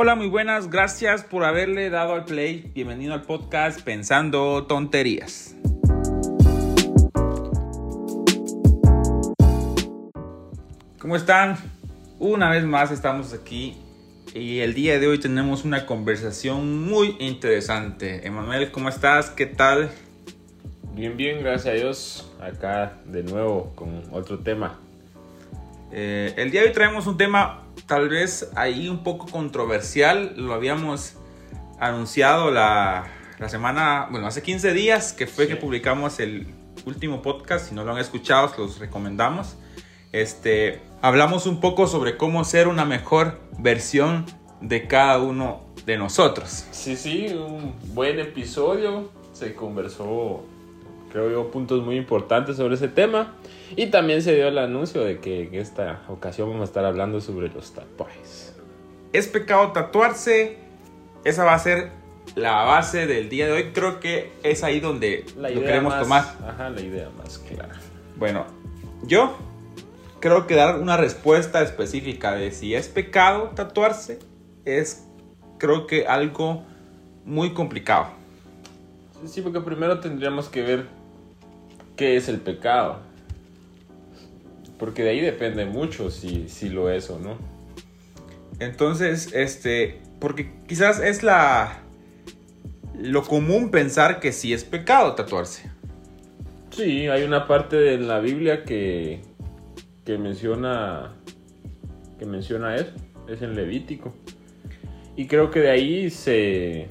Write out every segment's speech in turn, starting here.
Hola, muy buenas, gracias por haberle dado al play. Bienvenido al podcast Pensando Tonterías. ¿Cómo están? Una vez más estamos aquí y el día de hoy tenemos una conversación muy interesante. Emanuel, ¿cómo estás? ¿Qué tal? Bien, bien, gracias a Dios. Acá de nuevo con otro tema. Eh, el día de hoy traemos un tema tal vez ahí un poco controversial. Lo habíamos anunciado la, la semana, bueno, hace 15 días que fue Sí. que publicamos el último podcast. Si no lo han escuchado, los recomendamos. Este, hablamos un poco sobre cómo ser una mejor versión de cada uno de nosotros. Sí, sí, un buen episodio. Se conversó, creo yo, puntos muy importantes sobre ese tema. Y también se dio el anuncio de que en esta ocasión vamos a estar hablando sobre los tatuajes. ¿Es pecado tatuarse? Esa va a ser la base del día de hoy. Creo que es ahí donde La lo queremos más, tomar. Ajá, la idea más clara. Bueno, yo creo que dar una respuesta específica de si es pecado tatuarse es, creo que algo muy complicado. Sí, porque primero tendríamos que ver qué es el pecado. Porque de ahí depende mucho si, si lo es o no. Entonces, este, porque quizás es la lo común pensar que sí es pecado tatuarse. Sí, hay una parte de la Biblia que, que menciona que menciona eso, es en Levítico. Y creo que de ahí se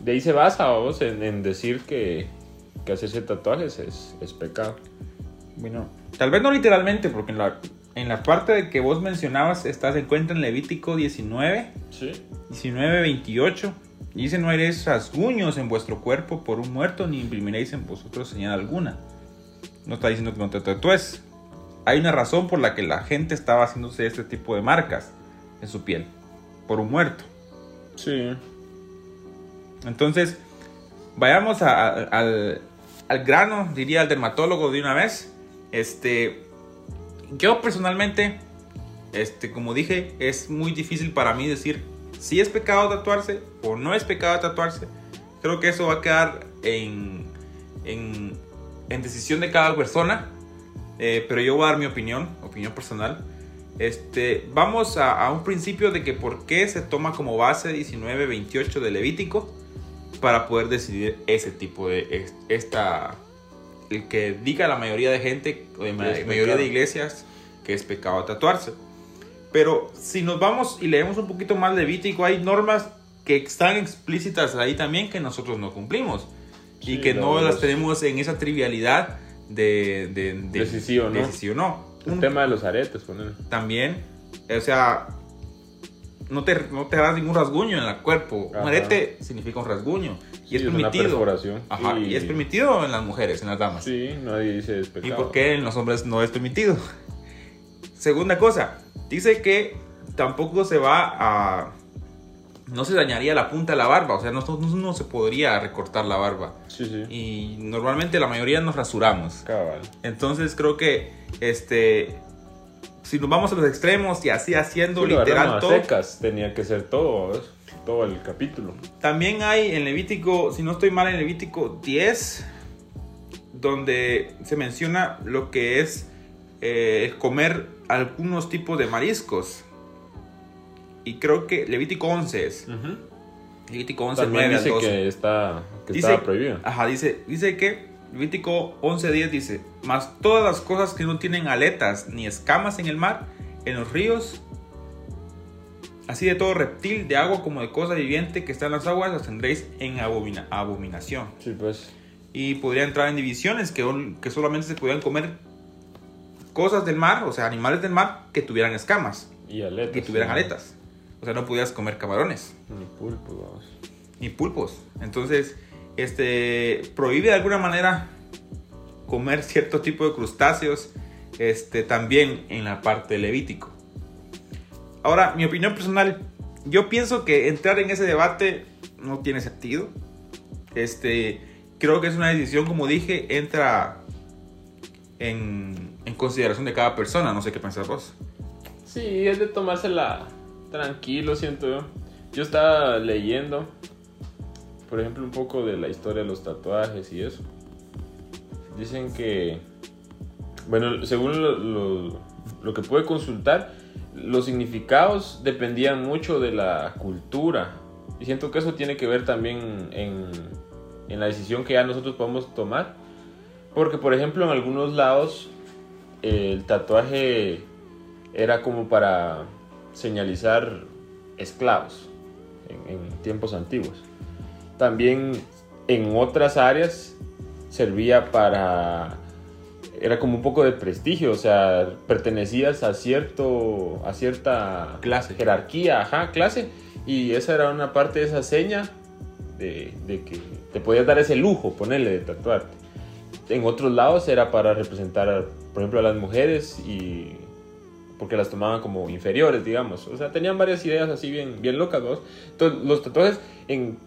de ahí se basa vos en, en decir que, que hacerse tatuajes es, es pecado. Bueno, tal vez no literalmente, porque en la, en la parte de que vos mencionabas está, se encuentra en Levítico 19, Sí. 19, 28. Dice, no haréis rasguños en vuestro cuerpo por un muerto, ni imprimiréis en vosotros señal alguna. No está diciendo que no te tatúes. Hay una razón por la que la gente estaba haciéndose este tipo de marcas en su piel. Por un muerto. Sí. Entonces, vayamos a- a- al, al grano, diría el dermatólogo de una vez. Este, yo personalmente, este, como dije, es muy difícil para mí decir si es pecado tatuarse o no es pecado tatuarse. Creo que eso va a quedar en, en, en decisión de cada persona. Eh, pero yo voy a dar mi opinión, opinión personal. Este, vamos a, a un principio de que por qué se toma como base 19-28 de Levítico para poder decidir ese tipo de es- esta el que diga la mayoría de gente o de es mayoría pecado. de iglesias que es pecado tatuarse. Pero si nos vamos y leemos un poquito más Levítico, hay normas que están explícitas ahí también que nosotros no cumplimos y Sí, que no las tenemos en esa trivialidad de, de, de, De si sí o no. de si sí o no. El Un- tema de los aretes, ponele. también, o sea, no te, no te hagas ningún rasguño en el cuerpo. Un Ajá. arete significa un rasguño y Sí, es permitido. Ajá, Y- y es permitido en las mujeres, en las damas. Sí, nadie dice es ¿Y por qué en los hombres no es permitido? Segunda cosa, dice que tampoco se va a... No se dañaría la punta de la barba, o sea, no, no, no se podría recortar la barba. Sí, sí. Y normalmente la mayoría nos rasuramos. Cabal. Entonces creo que este si nos vamos a los extremos y así haciendo Sí, literal todo. secas, tenía que ser todo, ¿ves? todo el capítulo. También hay en Levítico, si no estoy mal en Levítico 10 donde se menciona lo que es eh, comer algunos tipos de mariscos. Y creo que Levítico 11 es. Levítico 11, También 9 al dice 12. que está que Dice- estaba prohibido. Ajá, dice, dice que Levítico 11.10 dice, mas todas las cosas que no tienen aletas ni escamas en el mar, en los ríos, así de todo reptil, de agua como de cosa viviente que está en las aguas, las tendréis en abomina- abominación. Sí, pues. Y podría entrar en divisiones que, ol- que solamente se podían comer cosas del mar, o sea, animales del mar que tuvieran escamas, Y aletas. que tuvieran sí. aletas. O sea, no podías comer camarones Ni pulpo, vamos. ni pulpos. Entonces, este prohíbe de alguna manera comer cierto tipo de crustáceos, este también en la parte Levítico. Ahora, mi opinión personal, yo pienso que entrar en ese debate no tiene sentido. Este, creo que es una decisión, como dije, entra en, en consideración de cada persona. No sé qué pensás vos. Sí, es de tomársela tranquilo, siento yo. Yo estaba leyendo, por ejemplo, un poco de la historia de los tatuajes y eso. Dicen que, bueno, según lo, lo- lo que pude consultar, los significados dependían mucho de la cultura. Y siento que eso tiene que ver también en, en la decisión que ya nosotros podemos tomar. Porque, por ejemplo, en algunos lados el tatuaje era como para señalizar esclavos en, en tiempos antiguos. También en otras áreas servía para era como un poco de prestigio, o sea, pertenecías a cierto a cierta Clase. jerarquía, ajá, clase, y esa era una parte de esa seña de, de que te podías dar ese lujo, ponerle de tatuarte. En otros lados era para representar, por ejemplo, a las mujeres y porque las tomaban como inferiores, digamos. O sea, tenían varias ideas así bien, bien locas, ¿no? Entonces, los tatuajes en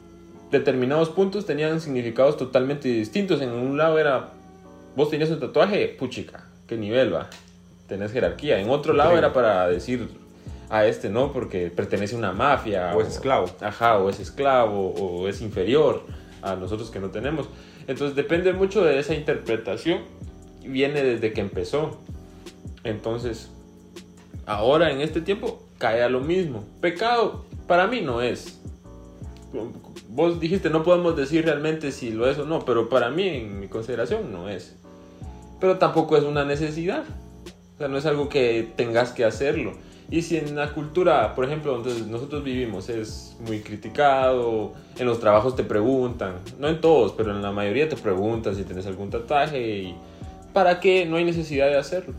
determinados puntos tenían significados totalmente distintos. En un lado era, vos tenías un tatuaje, puchica, qué nivel va, tenés jerarquía. En otro lado era para decir a este no, porque pertenece a una mafia. O es esclavo. Ajá, o es esclavo, o es inferior a nosotros que no tenemos. Entonces depende mucho de esa interpretación. Viene desde que empezó. Entonces, ahora en este tiempo cae a lo mismo. Pecado para mí no es. Vos dijiste no podemos decir realmente si lo es o no, pero para mí en mi consideración no es. Pero tampoco es una necesidad. O sea, no es algo que tengas que hacerlo. Y si en la cultura, por ejemplo, donde nosotros vivimos es muy criticado, en los trabajos te preguntan, no en todos, pero en la mayoría te preguntan si tienes algún tatuaje y para qué no hay necesidad de hacerlo.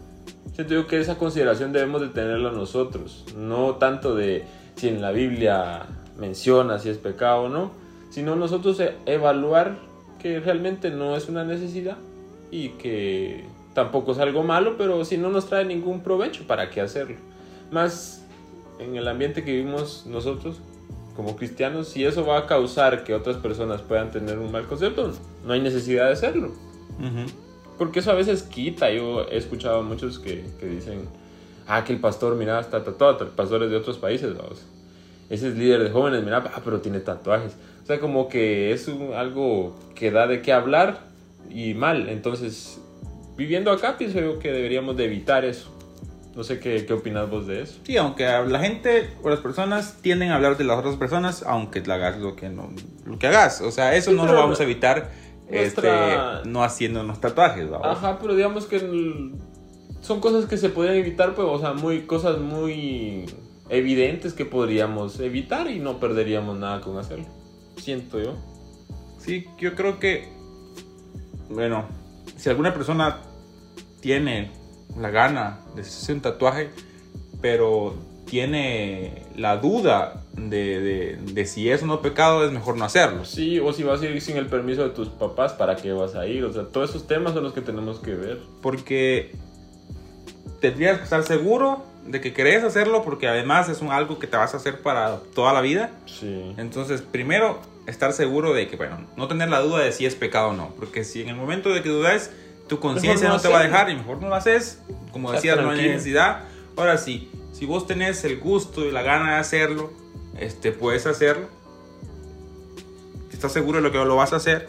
Siento yo que esa consideración debemos de tenerla nosotros, no tanto de si en la Biblia menciona si es pecado o no, sino nosotros e- evaluar que realmente no es una necesidad y que tampoco es algo malo, pero si no nos trae ningún provecho, ¿para qué hacerlo? Más en el ambiente que vivimos nosotros como cristianos, si eso va a causar que otras personas puedan tener un mal concepto, no hay necesidad de hacerlo. Porque eso a veces quita. Yo he escuchado a muchos que, que dicen, ah, que el pastor, mira, está tatuado, pastores de otros países, vamos. Ese es líder de jóvenes, mira, ah, pero tiene tatuajes. O sea, como que es un- algo que da de qué hablar y mal. Entonces, viviendo acá, pienso yo que deberíamos de evitar eso. No sé qué, qué opinas vos de eso. Sí, aunque la gente o las personas tienden a hablar de las otras personas, aunque hagas lo que no, lo que hagas. O sea, eso Sí, no lo vamos a evitar nuestra- este, no haciéndonos tatuajes, ¿vamos? Ajá, pero digamos que son cosas que se podrían evitar, pues, o sea, muy, cosas muy evidentes que podríamos evitar y no perderíamos nada con hacerlo. Siento yo. Sí, yo creo que, bueno, si alguna persona tiene la gana de hacerse un tatuaje, pero tiene la duda de, de- de si es o no pecado, es mejor no hacerlo. Sí, o si vas a ir sin el permiso de tus papás, ¿para qué vas a ir? O sea, todos esos temas son los que tenemos que ver. Porque tendrías que estar seguro de que querés hacerlo, porque además es un, algo que te vas a hacer para toda la vida. Sí. Entonces, primero, estar seguro de que, bueno, no tener la duda de si es pecado o no. Porque si en el momento de que dudas, tu conciencia no no, te va a dejar y mejor no lo haces. Como decías, no hay tranquilo. necesidad. Ahora sí, si vos tenés el gusto y la gana de hacerlo, este, puedes hacerlo. Si estás seguro de lo que lo vas a hacer.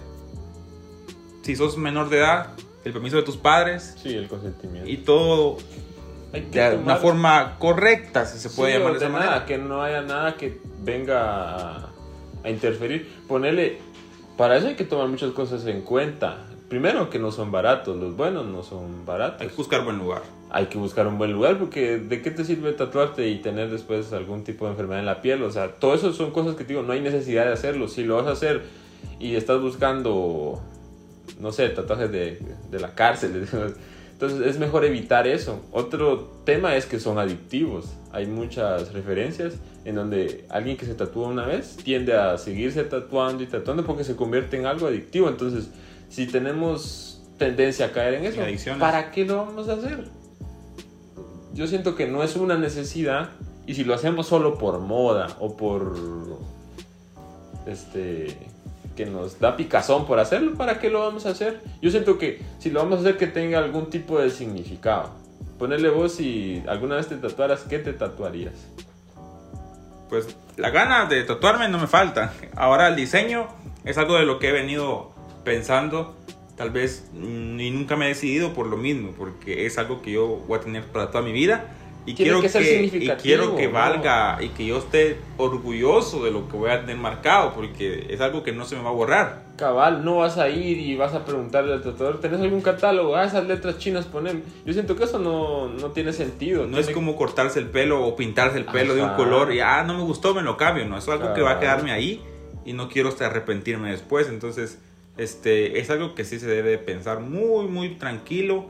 Si sos menor de edad, el permiso de tus padres Sí, el consentimiento. y todo De una tomar- forma correcta, si se puede Sí, llamar de esa manera. que no haya nada que venga a, a interferir. Ponerle, para eso hay que tomar muchas cosas en cuenta. Primero que no son baratos, los buenos no son baratos. Hay que buscar buen lugar. Hay que buscar un buen lugar porque ¿de qué te sirve tatuarte y tener después algún tipo de enfermedad en la piel? O sea, todo eso son cosas que te digo, no hay necesidad de hacerlo. Si lo vas a hacer y estás buscando, no sé, tatuajes de, de la cárcel, entonces es mejor evitar eso. Otro tema es que son adictivos. Hay muchas referencias en donde alguien que se tatúa una vez tiende a seguirse tatuando y tatuando porque se convierte en algo adictivo. Entonces, si tenemos tendencia a caer en eso. ¿para qué lo vamos a hacer? Yo siento que no es una necesidad y si lo hacemos solo por moda o por este que nos da picazón por hacerlo, ¿para qué lo vamos a hacer? Yo siento que si lo vamos a hacer que tenga algún tipo de significado. Ponerle vos si alguna vez te tatuaras, ¿qué te tatuarías? pues la gana de tatuarme no me falta. Ahora el diseño es algo de lo que he venido pensando, tal vez mm, y nunca me he decidido por lo mismo, porque es algo que yo voy a tener para toda mi vida y Tiene quiero que ser y significativo, quiero que ¿no? valga y que yo esté orgulloso de lo que voy a tener marcado, porque es algo que no se me va a borrar. Cabal, no vas a ir y vas a preguntarle al tatuador, ¿tenés algún catálogo? Ah, esas letras chinas ponen. Yo siento que eso no, no tiene sentido. No es Tiene- como cortarse el pelo o pintarse el pelo de un Ajá. color y ah, no me gustó, me lo cambio, no, eso es algo que va a Cabal. quedarme ahí y no quiero hasta arrepentirme después, entonces este es algo que sí se debe pensar muy muy tranquilo,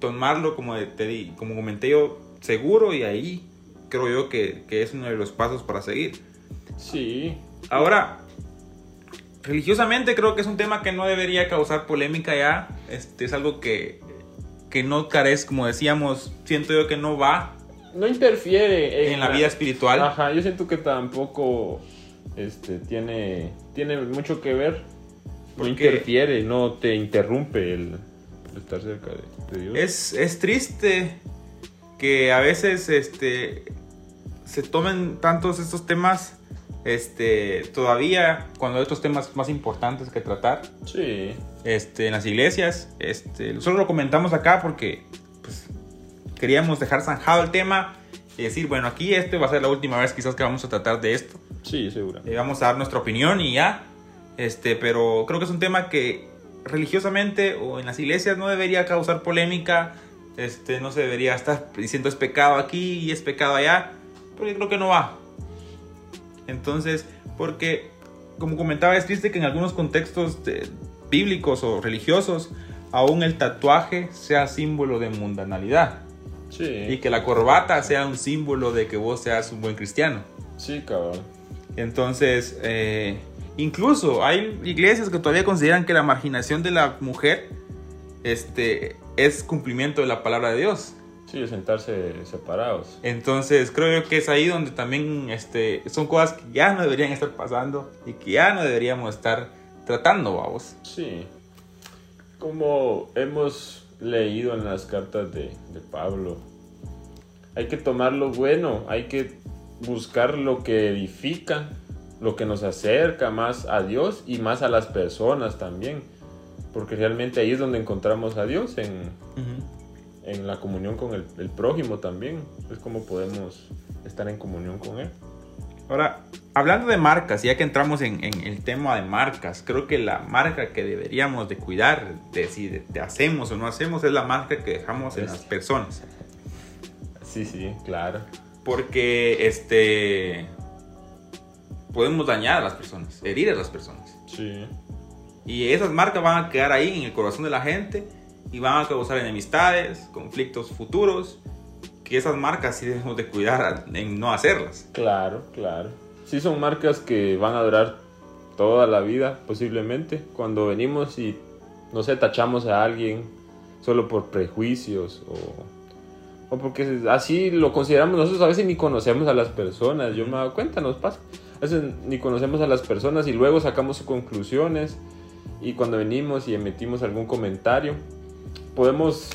tomarlo como te di, como comenté yo, seguro y ahí creo yo que, que es uno de los pasos para seguir. Sí. Ahora, religiosamente creo que es un tema que no debería causar polémica ya. Este es algo que, que no carece, como decíamos, siento yo que no va No interfiere en la vida espiritual. Ajá, yo siento que tampoco este, tiene, tiene mucho que ver. No interfiere, no te interrumpe el, el estar cerca de, de Dios. Es, es triste que a veces este, se tomen tantos estos temas este, todavía cuando hay otros temas más importantes que tratar. Sí. este, en las iglesias. Este, solo lo comentamos acá porque pues, queríamos dejar zanjado el tema y decir, bueno, aquí este va a ser la última vez quizás que vamos a tratar de esto. Sí, seguro. Eh, vamos a dar nuestra opinión y ya. Este, pero creo que es un tema que religiosamente o en las iglesias no debería causar polémica. Este, no se debería estar diciendo es pecado aquí y es pecado allá. Porque creo que no va. Entonces, porque como comentaba, es triste que en algunos contextos de- bíblicos o religiosos aún el tatuaje sea símbolo de mundanalidad y Sí. que la corbata sea un símbolo de que vos seas un buen cristiano. Sí, cabrón. Entonces, eh, incluso hay iglesias que todavía consideran que la marginación de la mujer este, es cumplimiento de la palabra de Dios. Sí, sentarse separados. Entonces, creo yo que es ahí donde también este, son cosas que ya no deberían estar pasando y que ya no deberíamos estar tratando, vamos. Sí. Como hemos leído en las cartas de, de Pablo, hay que tomar lo bueno, hay que buscar lo que edifica, lo que nos acerca más a Dios y más a las personas también. Porque realmente ahí es donde encontramos a Dios, en, en la comunión con el, el prójimo también. Es como podemos estar en comunión con Él. Ahora, hablando de marcas, ya que entramos en, en el tema de marcas, creo que la marca que deberíamos de cuidar, de si de- de hacemos o no hacemos, es la marca que dejamos en Es- las personas. Sí, sí, claro. Porque este podemos dañar a las personas, herir a las personas. Sí. Y esas marcas van a quedar ahí en el corazón de la gente y van a causar enemistades, conflictos futuros, que esas marcas sí debemos de cuidar en no hacerlas. Claro, claro. Sí son marcas que van a durar toda la vida, posiblemente. Cuando venimos y, no sé, tachamos a alguien solo por prejuicios o, o porque así lo consideramos nosotros, a veces ni conocemos a las personas. Yo me he dado cuenta, nos pasa. A veces ni conocemos a las personas y luego sacamos conclusiones y cuando venimos y emitimos algún comentario, podemos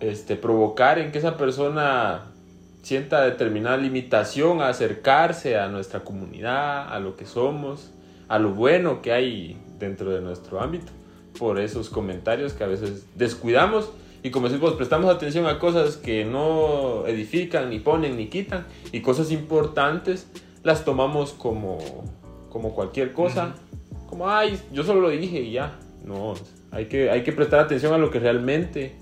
este, provocar en que esa persona sienta determinada limitación a acercarse a nuestra comunidad, a lo que somos, a lo bueno que hay dentro de nuestro ámbito, por esos comentarios que a veces descuidamos y como decimos, prestamos atención a cosas que no edifican, ni ponen, ni quitan, y cosas importantes las tomamos como, como cualquier cosa, como, ay, yo solo lo dije y ya. No, hay que, hay que prestar atención a lo que realmente,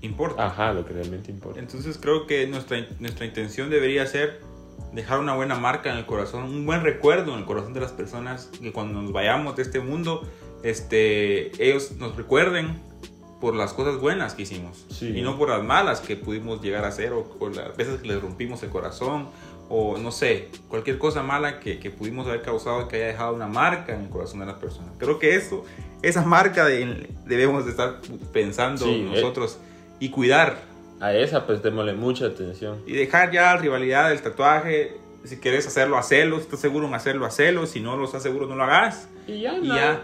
Importa. ajá, lo que realmente importa. Entonces creo que nuestra, nuestra intención debería ser dejar una buena marca en el corazón, un buen recuerdo en el corazón de las personas, que cuando nos vayamos de este mundo, este, ellos nos recuerden por las cosas buenas que hicimos Sí. y no por las malas que pudimos llegar a hacer o, o las veces que les rompimos el corazón o no sé, cualquier cosa mala que, que pudimos haber causado que haya dejado una marca en el corazón de las personas. Creo que eso, esa marca de- debemos de estar pensando Sí, eh. nosotros y cuidar A esa prestémosle mucha atención. y dejar ya la rivalidad del tatuaje. Si quieres hacerlo, hacelo. Si estás seguro en hacerlo, hacelo. Si no lo estás seguro, no lo hagas. Y ya, Y no, ya.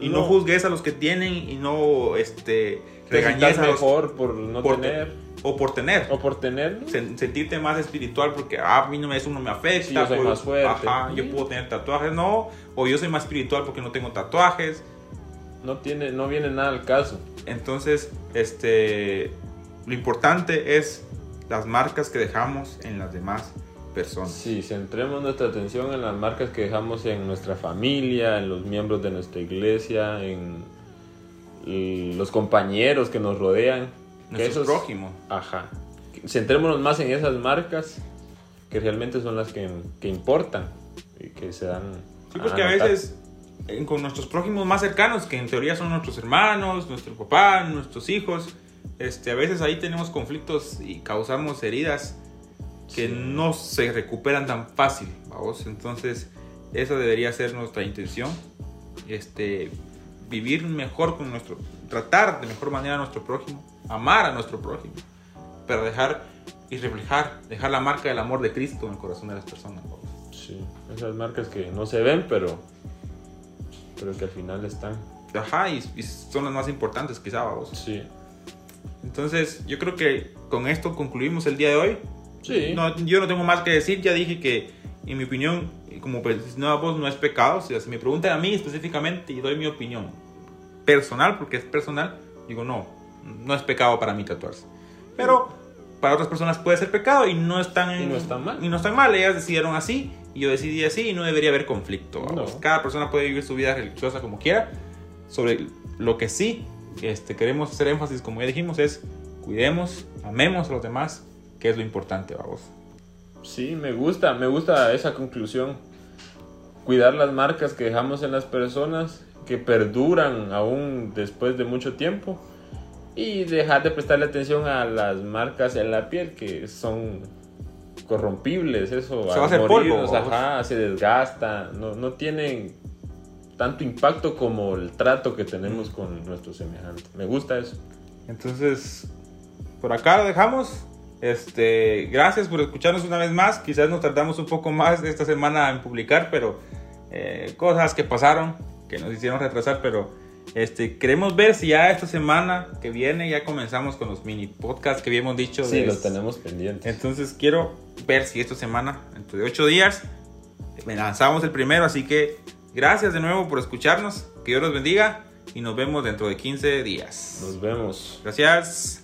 Y no, no. juzgues a los que tienen y no este, te regañes a los, mejor por no por- tener. O por tener. O por tener. Sen- sentirte más espiritual porque ah, a mí no me, eso no me afecta. Sí, yo soy pues, más fuerte. Ajá, yo puedo tener tatuajes, no. O yo soy más espiritual porque no tengo tatuajes. No, tiene, no viene nada al caso. Entonces, este, lo importante es las marcas que dejamos en las demás personas. Sí, centremos nuestra atención en las marcas que dejamos en nuestra familia, en los miembros de nuestra iglesia, en los compañeros que nos rodean. Que Nuestros esos- prójimos. Ajá. Centrémonos más en esas marcas que realmente son las que, que importan y que se dan. Sí, porque a notar. veces con nuestros prójimos más cercanos, que en teoría son nuestros hermanos, nuestro papá, nuestros hijos, este, a veces ahí tenemos conflictos y causamos heridas que Sí. no se recuperan tan fácil, vamos. Entonces, esa debería ser nuestra intención, este, vivir mejor con nuestro, tratar de mejor manera a nuestro prójimo, amar a nuestro prójimo, pero dejar y reflejar, dejar la marca del amor de Cristo en el corazón de las personas. Sí, esas marcas que no se ven, pero, pero que al final están. Ajá, y, y son las más importantes quizá, vamos. Sí. Entonces, yo creo que con esto concluimos el día de hoy. Sí. No, yo no tengo más que decir, ya dije que, en mi opinión, como no, voz no es pecado. Si me preguntan a mí específicamente y doy mi opinión personal, porque es personal, digo no, no es pecado para mí tatuarse. Pero para otras personas puede ser pecado y no están Y no está mal. Y no están mal, ellas decidieron así y yo decidí así y no debería haber conflicto. No. Cada persona puede vivir su vida religiosa como quiera. Sobre lo que sí este, queremos hacer énfasis, como ya dijimos, es cuidemos, amemos a los demás, que es lo importante, vamos. Sí, me gusta, me gusta esa conclusión. Cuidar las marcas que dejamos en las personas, que perduran aún después de mucho tiempo. Y dejar de prestarle atención a las marcas en la piel que son corrompibles, eso. Se va a hacer morirnos, polvo, ajá, se desgasta, no, no tienen tanto impacto como el trato que tenemos con nuestros semejantes. Me gusta eso. Entonces, por acá lo dejamos. Este, gracias por escucharnos una vez más. Quizás nos tardamos un poco más esta semana en publicar, pero eh, cosas que pasaron que nos hicieron retrasar. Pero este, queremos ver si ya esta semana que viene ya comenzamos con los mini podcasts que habíamos dicho. Sí, de- los tenemos pendientes. Entonces quiero ver si esta semana, dentro de ocho días, lanzamos el primero. Así que gracias de nuevo por escucharnos. Que Dios los bendiga y nos vemos dentro de 15 días. Nos vemos. Gracias.